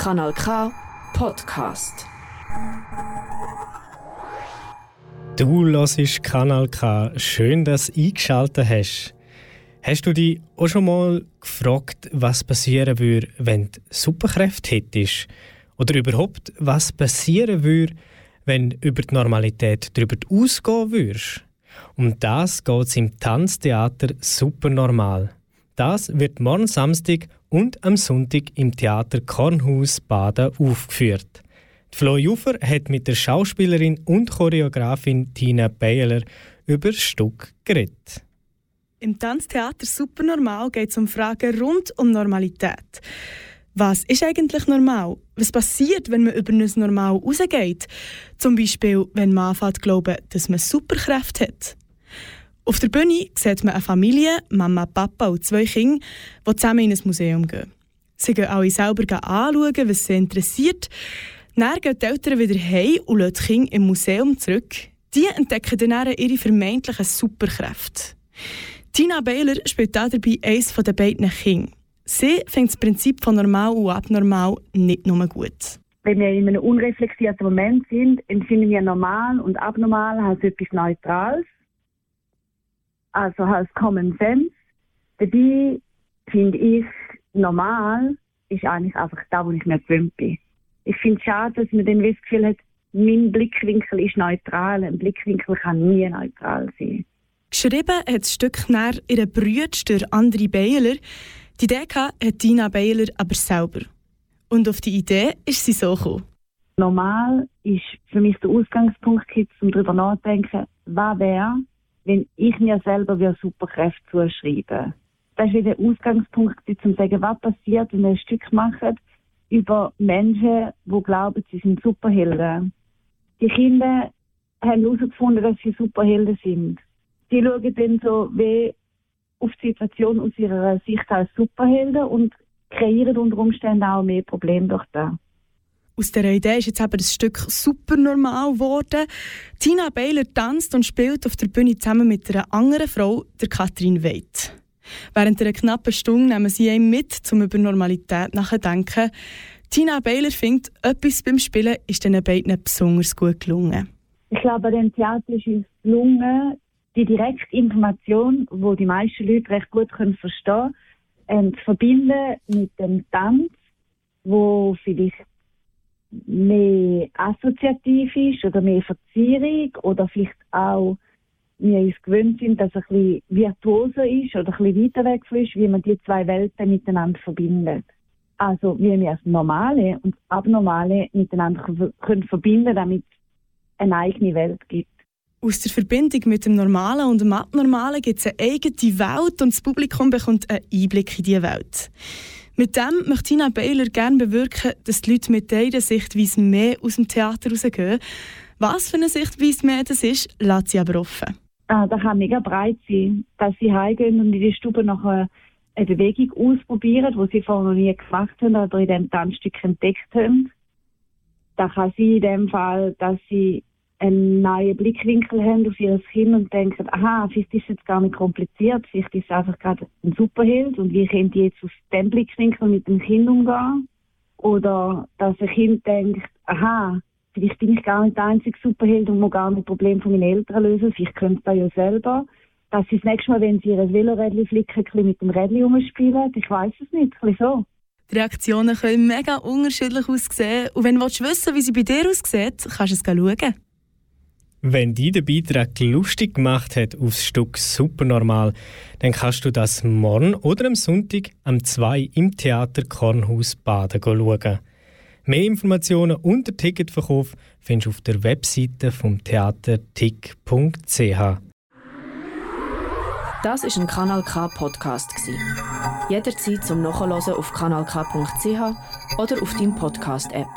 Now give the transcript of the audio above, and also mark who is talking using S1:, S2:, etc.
S1: Kanal K Podcast.
S2: Du hörst Kanal K. Schön, dass du eingeschaltet hast. Hast du dich auch schon mal gefragt, was passieren würde, wenn du Superkräfte hättest? Oder überhaupt, was passieren würde, wenn du über die Normalität darüber ausgehen würdest? Um das geht es im Tanztheater Supernormal. Das wird morgen Samstag und am Sonntag im Theater Kornhaus Baden aufgeführt. Flo Juffer hat mit der Schauspielerin und Choreografin Tina Beiler über das Stück geredet.
S3: Im Tanztheater Supernormal geht es um Fragen rund um Normalität. Was ist eigentlich normal? Was passiert, wenn man über ein Normal rausgeht? Zum Beispiel, wenn man anfängt glauben, dass man Superkräfte hat. Auf der Bühne sieht man eine Familie, Mama, Papa und zwei Kinder, die zusammen in ein Museum gehen. Sie gehen alle selber anschauen, was sie interessiert. Dann gehen die Eltern wieder heim und lassen die Kinder im Museum zurück. Die entdecken dann ihre vermeintlichen Superkräfte. Tina Baylor spielt dabei eines der beiden Kinder. Sie findet das Prinzip von normal und abnormal nicht nur gut.
S4: Wenn wir in einem unreflektierten Moment sind, empfinden wir normal und abnormal als etwas Neutrales, also als Common Sense. Dabei finde ich, normal ist eigentlich einfach da, wo ich mir gewöhnt bin. Ich finde es schade, dass man dann das Gefühl hat, mein Blickwinkel ist neutral. Ein Blickwinkel kann nie neutral sein.
S3: Geschrieben hat das Stück nach ihre Brüder André Beiler. Die Idee hat Tina Beiler aber selber. Und auf die Idee ist sie so gekommen.
S4: Normal ist für mich der Ausgangspunkt, um darüber nachzudenken, was wäre, wenn ich mir selber wieder Superkräfte zuschreibe. Das ist wieder der Ausgangspunkt, um zu sagen, was passiert, wenn wir ein Stück machen über Menschen, die glauben, sie sind Superhelden. Die Kinder haben herausgefunden, dass sie Superhelden sind die schauen dann so wie auf die Situation aus ihrer Sicht als Superhelden und kreieren unter Umständen auch mehr Probleme durch das.
S3: Aus dieser Idee ist jetzt eben das Stück super normal geworden. Tina Baylor tanzt und spielt auf der Bühne zusammen mit einer anderen Frau, der Katrin Weid. Während einer knappen Stunde nehmen sie ihn mit, um über Normalität nachzudenken. Tina Baylor findet, etwas beim Spielen ist den beiden besonders gut gelungen.
S4: Ich glaube, dem Theater ist es gelungen, die direkte Information, wo die meisten Leute recht gut verstehen können, zu verbinden mit dem Tanz, wo vielleicht mehr assoziativ ist oder mehr Verzierung oder vielleicht auch wir uns gewöhnt sind, dass es ein bisschen virtuoser ist oder ein bisschen weiter weg ist, wie man die zwei Welten miteinander verbindet. Also wie wir das Normale und das Abnormale miteinander können verbinden, damit es eine eigene Welt gibt.
S3: Aus der Verbindung mit dem Normalen und dem Abnormalen gibt es eine eigene Welt und das Publikum bekommt einen Einblick in diese Welt. Mit dem möchte Tina Baylor gerne bewirken, dass die Leute mit dieser Sichtweise mehr aus dem Theater rausgehen. Was für eine Sichtweise mehr das ist, lässt sie aber offen.
S4: Ah, das kann mega breit sein, dass sie heimgehen und in die Stube noch eine Bewegung ausprobieren, die sie vorher noch nie gemacht haben oder in diesem Tanzstück entdeckt haben. Das kann sein in dem Fall, dass sie einen neuen Blickwinkel haben auf ihr Kind und denken, aha, vielleicht ist es jetzt gar nicht kompliziert, vielleicht ist es einfach gerade ein Superheld und wie könnt ihr jetzt aus dem Blickwinkel mit dem Kind umgehen? Oder dass ein Kind denkt, aha, vielleicht bin ich gar nicht der einzige Superheld und muss gar nicht das Problem von meinen Eltern lösen, vielleicht könnte das ja selber. Dass sie das nächste Mal, wenn sie ihr Velorädchen flicken, ein mit dem Rädchen umspielen, ich weiß es nicht, ein so.
S3: Die Reaktionen können mega unterschiedlich aussehen. Und wenn du wissen wie sie bei dir aussieht, kannst du es schauen.
S2: Wenn dich der Beitrag lustig gemacht hat aufs Stück Supernormal, dann kannst du das morgen oder am Sonntag am 2 im Theater Kornhaus Baden schauen. Mehr Informationen und den Ticketverkauf findest du auf der Webseite vom Theater tick.ch.
S1: Das ist ein Kanal K Podcast Jederzeit zum Nachhören auf kanalk.ch oder auf deinem Podcast App.